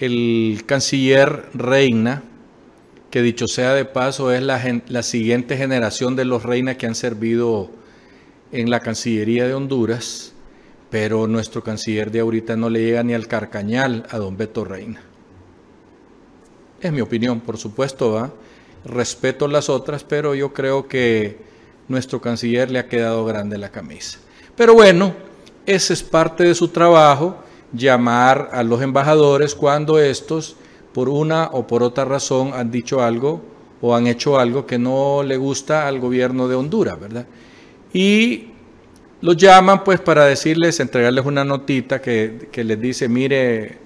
el canciller Reina, que dicho sea de paso es la, siguiente generación de los Reina que han servido en la Cancillería de Honduras, pero nuestro canciller de ahorita no le llega ni al carcañal a don Beto Reina. Es mi opinión, por supuesto, ¿va? respeto las otras, pero yo creo que nuestro canciller le ha quedado grande la camisa. Pero bueno, ese es parte de su trabajo, llamar a los embajadores cuando estos, por una o por otra razón, han dicho algo o han hecho algo que no le gusta al gobierno de Honduras, ¿verdad? Y los llaman pues para decirles, entregarles una notita que, les dice, mire,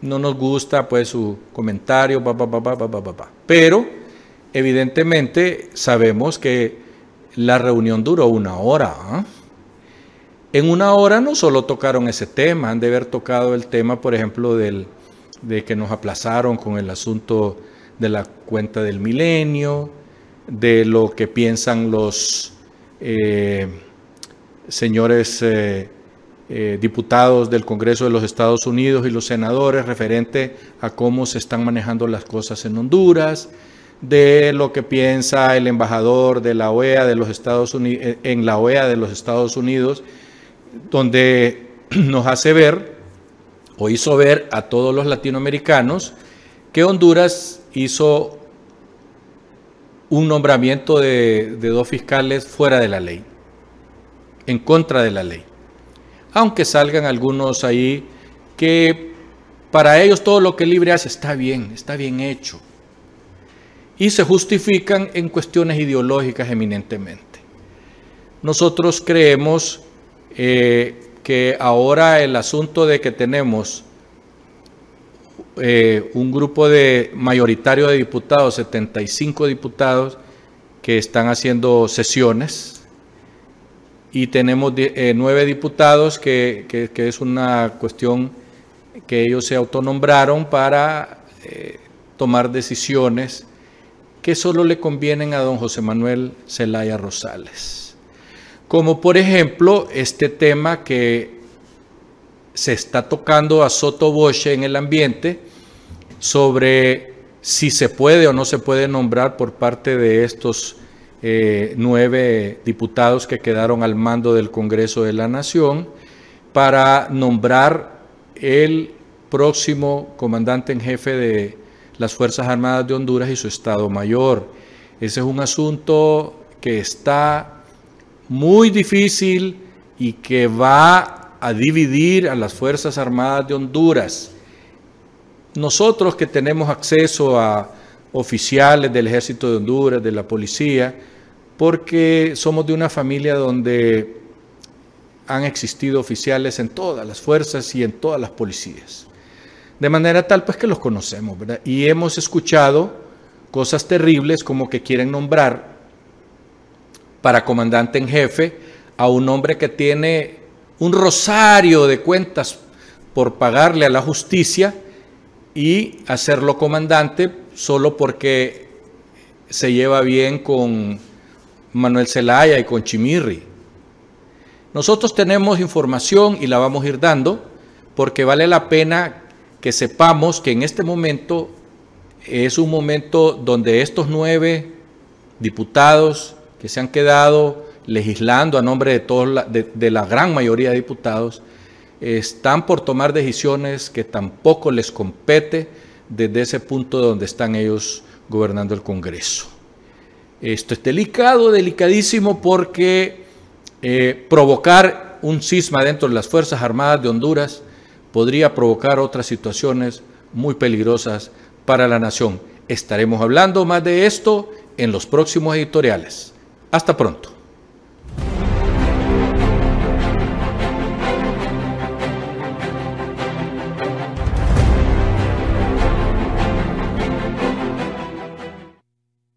no nos gusta pues su comentario, pa, pero evidentemente sabemos que la reunión duró una hora. ¿ah? En una hora no solo tocaron ese tema, han de haber tocado el tema, por ejemplo, del, de que nos aplazaron con el asunto de la cuenta del milenio, de lo que piensan los eh, señores eh, eh, diputados del Congreso de los Estados Unidos y los senadores referente a cómo se están manejando las cosas en Honduras, de lo que piensa el embajador de la OEA de los Estados Unidos en la OEA de los Estados Unidos, donde nos hace ver o hizo ver a todos los latinoamericanos que Honduras hizo un nombramiento de, de dos fiscales fuera de la ley, en contra de la ley. Aunque salgan algunos ahí que para ellos todo lo que libre hace está bien, está bien hecho y se justifican en cuestiones ideológicas eminentemente. Nosotros creemos eh, que ahora el asunto de que tenemos eh, un grupo de mayoritario de diputados, 75 diputados, que están haciendo sesiones, y tenemos eh, nueve diputados que, es una cuestión que ellos se autonombraron para tomar decisiones que solo le convienen a don José Manuel Zelaya Rosales. Como por ejemplo este tema que se está tocando a Soto Boche en el ambiente sobre si se puede o no se puede nombrar por parte de estos eh, nueve diputados que quedaron al mando del Congreso de la Nación para nombrar el próximo comandante en jefe de las Fuerzas Armadas de Honduras y su Estado Mayor. Ese es un asunto que está muy difícil y que va a dividir a las Fuerzas Armadas de Honduras. Nosotros que tenemos acceso a oficiales del Ejército de Honduras, de la policía, porque somos de una familia donde han existido oficiales en todas las fuerzas y en todas las policías. De manera tal pues que los conocemos, ¿verdad? Y hemos escuchado cosas terribles como que quieren nombrar para comandante en jefe a un hombre que tiene un rosario de cuentas por pagarle a la justicia y hacerlo comandante solo porque se lleva bien con Manuel Zelaya y con Chimirri. Nosotros tenemos información y la vamos a ir dando porque vale la pena que sepamos que en este momento es un momento donde estos nueve diputados que se han quedado legislando a nombre de, todos de, la gran mayoría de diputados, están por tomar decisiones que tampoco les compete desde ese punto donde están ellos gobernando el Congreso. Esto es delicado, delicadísimo, porque eh, provocar un cisma dentro de las Fuerzas Armadas de Honduras podría provocar otras situaciones muy peligrosas para la nación. Estaremos hablando más de esto en los próximos editoriales. Hasta pronto.